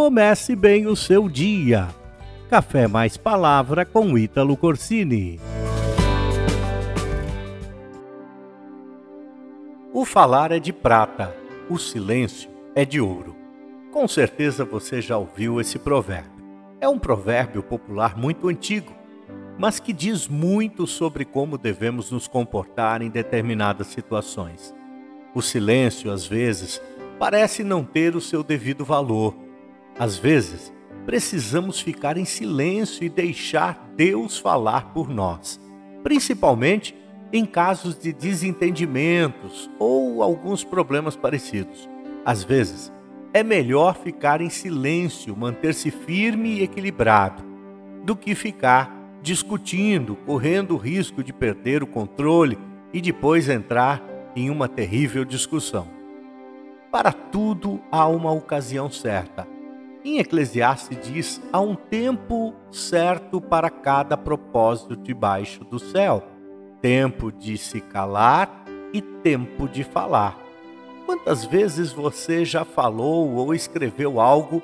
comece bem o seu dia. Café mais palavra com Ítalo Corsini. O falar é de prata, o silêncio é de ouro. Com certeza você já ouviu esse provérbio. É um provérbio popular muito antigo, mas que diz muito sobre como devemos nos comportar em determinadas situações. O silêncio, às vezes, parece não ter o seu devido valor. Às vezes, precisamos ficar em silêncio e deixar Deus falar por nós, principalmente em casos de desentendimentos ou alguns problemas parecidos. Às vezes, é melhor ficar em silêncio, manter-se firme e equilibrado, do que ficar discutindo, correndo o risco de perder o controle e depois entrar em uma terrível discussão. Para tudo há uma ocasião certa. Em Eclesiastes diz: há um tempo certo para cada propósito debaixo do céu, tempo de se calar e tempo de falar. Quantas vezes você já falou ou escreveu algo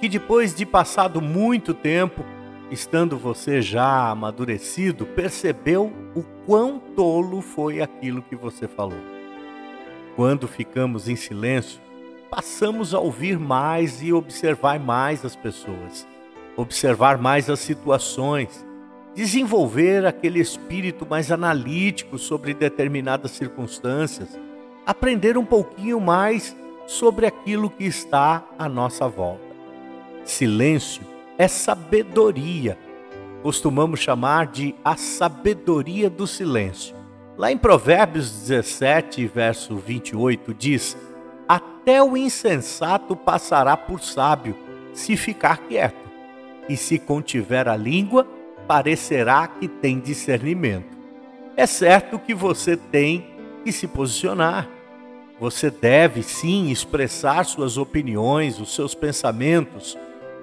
que depois de passado muito tempo, estando você já amadurecido, percebeu o quão tolo foi aquilo que você falou? Quando ficamos em silêncio, passamos a ouvir mais e observar mais as pessoas, observar mais as situações, desenvolver aquele espírito mais analítico sobre determinadas circunstâncias, aprender um pouquinho mais sobre aquilo que está à nossa volta. Silêncio é sabedoria. Costumamos chamar de a sabedoria do silêncio. Lá em Provérbios 17, verso 28, diz: Até o insensato passará por sábio, se ficar quieto, e se contiver a língua, parecerá que tem discernimento. É certo que você tem que se posicionar. Você deve sim expressar suas opiniões, os seus pensamentos,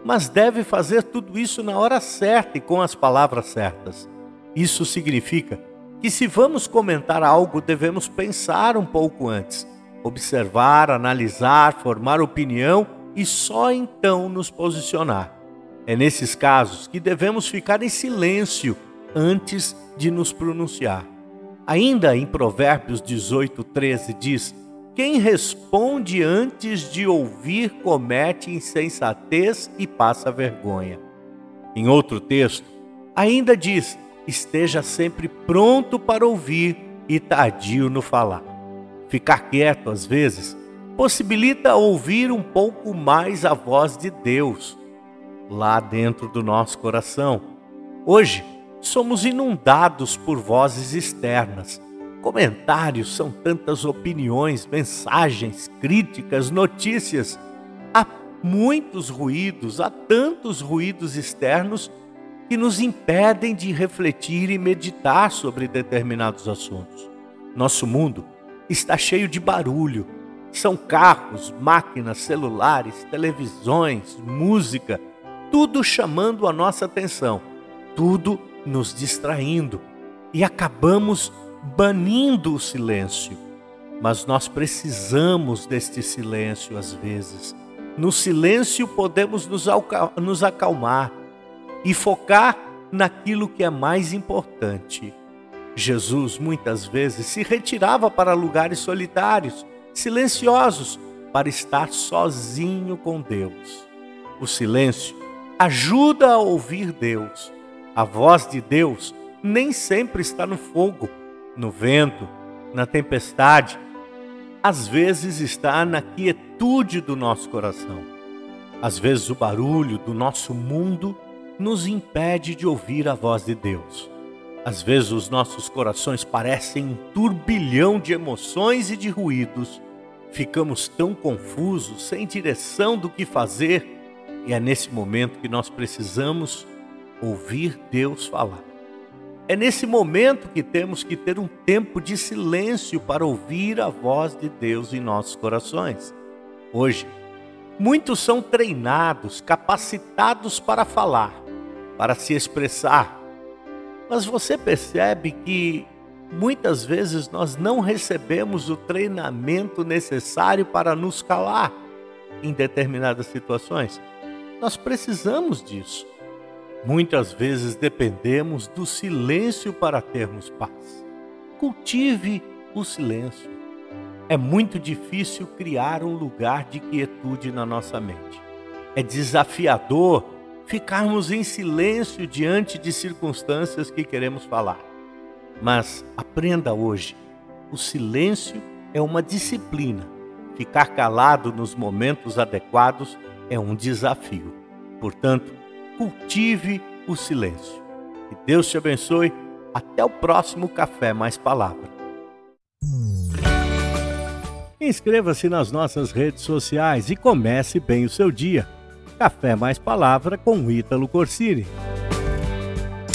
mas deve fazer tudo isso na hora certa e com as palavras certas. Isso significa que se vamos comentar algo, devemos pensar um pouco antes, observar, analisar, formar opinião e só então nos posicionar. É nesses casos que devemos ficar em silêncio antes de nos pronunciar. Ainda em Provérbios 18, 13 diz: Quem responde antes de ouvir comete insensatez e passa vergonha. Em outro texto, ainda diz: esteja sempre pronto para ouvir e tardio no falar. Ficar quieto, às vezes, possibilita ouvir um pouco mais a voz de Deus lá dentro do nosso coração. Hoje, somos inundados por vozes externas. Comentários são tantas opiniões, mensagens, críticas, notícias. Há muitos ruídos, há tantos ruídos externos que nos impedem de refletir e meditar sobre determinados assuntos. Nosso mundo está cheio de barulho. São carros, máquinas, celulares, televisões, música, tudo chamando a nossa atenção, tudo nos distraindo e acabamos banindo o silêncio. Mas nós precisamos deste silêncio às vezes. No silêncio podemos nos acalmar, e focar naquilo que é mais importante. Jesus muitas vezes se retirava para lugares solitários, silenciosos, para estar sozinho com Deus. O silêncio ajuda a ouvir Deus. A voz de Deus nem sempre está no fogo, no vento, na tempestade. Às vezes está na quietude do nosso coração. Às vezes o barulho do nosso mundo nos impede de ouvir a voz de Deus. Às vezes os nossos corações parecem um turbilhão de emoções e de ruídos. Ficamos tão confusos, sem direção do que fazer, e é nesse momento que nós precisamos ouvir Deus falar. É nesse momento que temos que ter um tempo de silêncio para ouvir a voz de Deus em nossos corações. Hoje, muitos são treinados, capacitados para falar, para se expressar. Mas você percebe que muitas vezes nós não recebemos o treinamento necessário para nos calar em determinadas situações. Nós precisamos disso. Muitas vezes dependemos do silêncio para termos paz. Cultive o silêncio. É muito difícil criar um lugar de quietude na nossa mente. É desafiador ficarmos em silêncio diante de circunstâncias que queremos falar. Mas aprenda hoje: o silêncio é uma disciplina. Ficar calado nos momentos adequados é um desafio. Portanto, cultive o silêncio. Que Deus te abençoe. Até o próximo Café Mais Palavra. Inscreva-se nas nossas redes sociais e comece bem o seu dia. Café Mais Palavra com Ítalo Corsini.